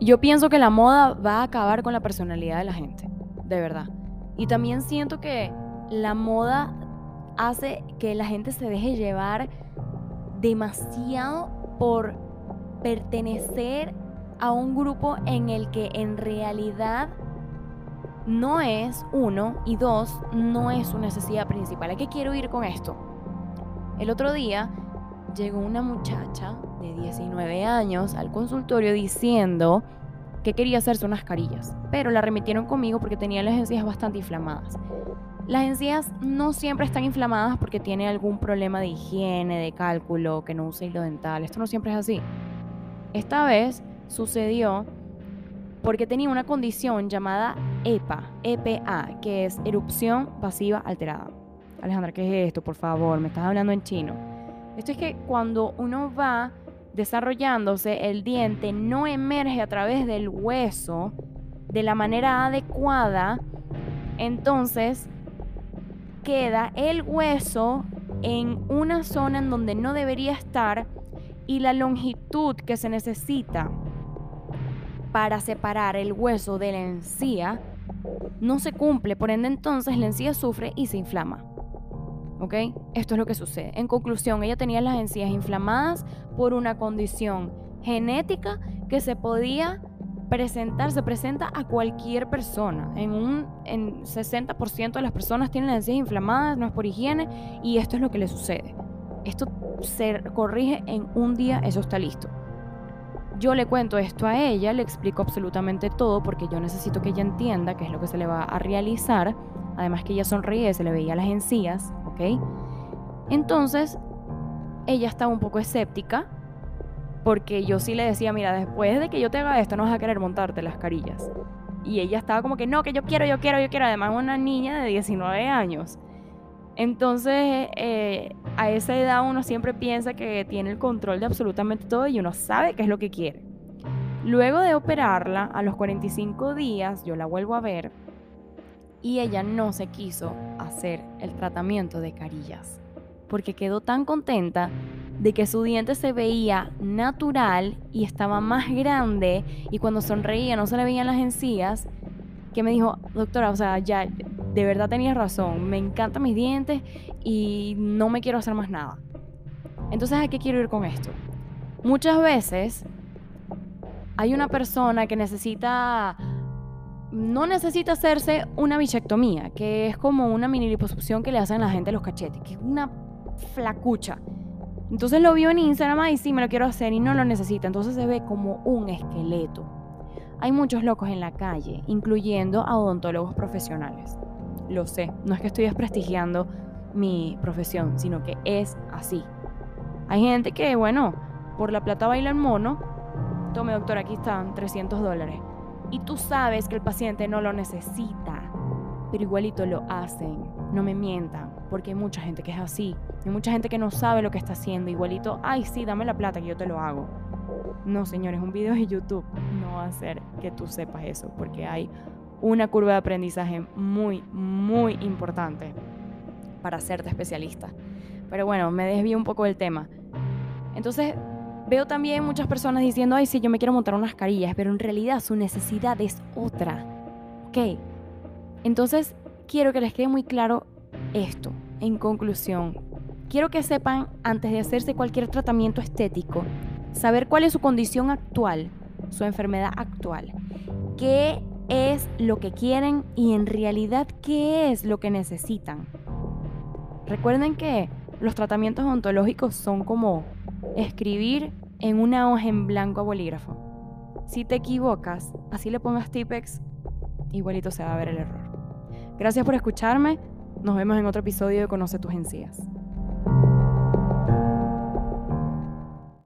Yo pienso que la moda va a acabar con la personalidad de la gente, de verdad. Y también siento que la moda hace que la gente se deje llevar demasiado por pertenecer a un grupo en el que en realidad no es uno y dos, no es su necesidad principal. ¿A qué quiero ir con esto? El otro día llegó una muchacha de 19 años al consultorio diciendo que quería hacerse unas carillas, pero la remitieron conmigo porque tenía las encías bastante inflamadas. Las encías no siempre están inflamadas porque tiene algún problema de higiene, de cálculo, que no usa hilo dental. Esto no siempre es así. Esta vez sucedió porque tenía una condición llamada EPA, EPA, que es erupción pasiva alterada. Alejandra, ¿qué es esto? Por favor, me estás hablando en chino. Esto es que cuando uno va desarrollándose, el diente no emerge a través del hueso de la manera adecuada, entonces queda el hueso en una zona en donde no debería estar y la longitud que se necesita para separar el hueso de la encía no se cumple, por ende entonces la encía sufre y se inflama. ¿Ok? Esto es lo que sucede. En conclusión, ella tenía las encías inflamadas por una condición genética que se podía presentar, se presenta a cualquier persona. En un en 60% de las personas tienen las encías inflamadas, no es por higiene, y esto es lo que le sucede. Esto se corrige en un día, eso está listo. Yo le cuento esto a ella, le explico absolutamente todo porque yo necesito que ella entienda qué es lo que se le va a realizar. Además que ella sonríe, se le veía las encías, Entonces, ella estaba un poco escéptica porque yo sí le decía, mira, después de que yo te haga esto, no vas a querer montarte las carillas. Y ella estaba como que, no, que yo quiero, yo quiero, yo quiero. Además, una niña de 19 años. Entonces, eh, a esa edad uno siempre piensa que tiene el control de absolutamente todo y uno sabe qué es lo que quiere. Luego de operarla, a los 45 días, yo la vuelvo a ver y ella no se quiso hacer el tratamiento de carillas porque quedó tan contenta de que su diente se veía natural y estaba más grande y cuando sonreía no se le veían las encías que me dijo, doctora, o sea, ya de verdad tenías razón, me encantan mis dientes y no me quiero hacer más nada. Entonces, ¿a qué quiero ir con esto? Muchas veces hay una persona que necesita, no necesita hacerse una bichectomía, que es como una mini liposucción que le hacen a la gente los cachetes, que es una flacucha. Entonces lo vio en Instagram y sí, me lo quiero hacer y no lo necesita. Entonces se ve como un esqueleto. Hay muchos locos en la calle, incluyendo a odontólogos profesionales lo sé. No es que estoy desprestigiando mi profesión, sino que es así. Hay gente que, bueno, por la plata baila el mono. Tome, doctor, aquí están 300 dólares. Y tú sabes que el paciente no lo necesita, pero igualito lo hacen. No me mientan, porque hay mucha gente que es así. Hay mucha gente que no sabe lo que está haciendo. Igualito, ay, sí, dame la plata que yo te lo hago. No, señores, un video de YouTube no va a hacer que tú sepas eso, porque hay una curva de aprendizaje muy, muy importante para hacerte especialista. Pero bueno, me desvío un poco del tema. Entonces, veo también muchas personas diciendo, ay, sí, yo me quiero montar unas carillas, pero en realidad su necesidad es otra. ¿Ok? Entonces, quiero que les quede muy claro esto. En conclusión, quiero que sepan, antes de hacerse cualquier tratamiento estético, saber cuál es su condición actual, su enfermedad actual, qué es lo que quieren y en realidad qué es lo que necesitan. Recuerden que los tratamientos ontológicos son como escribir en una hoja en blanco a bolígrafo. Si te equivocas, así le pongas Tipex, igualito se va a ver el error. Gracias por escucharme. Nos vemos en otro episodio de Conoce tus encías.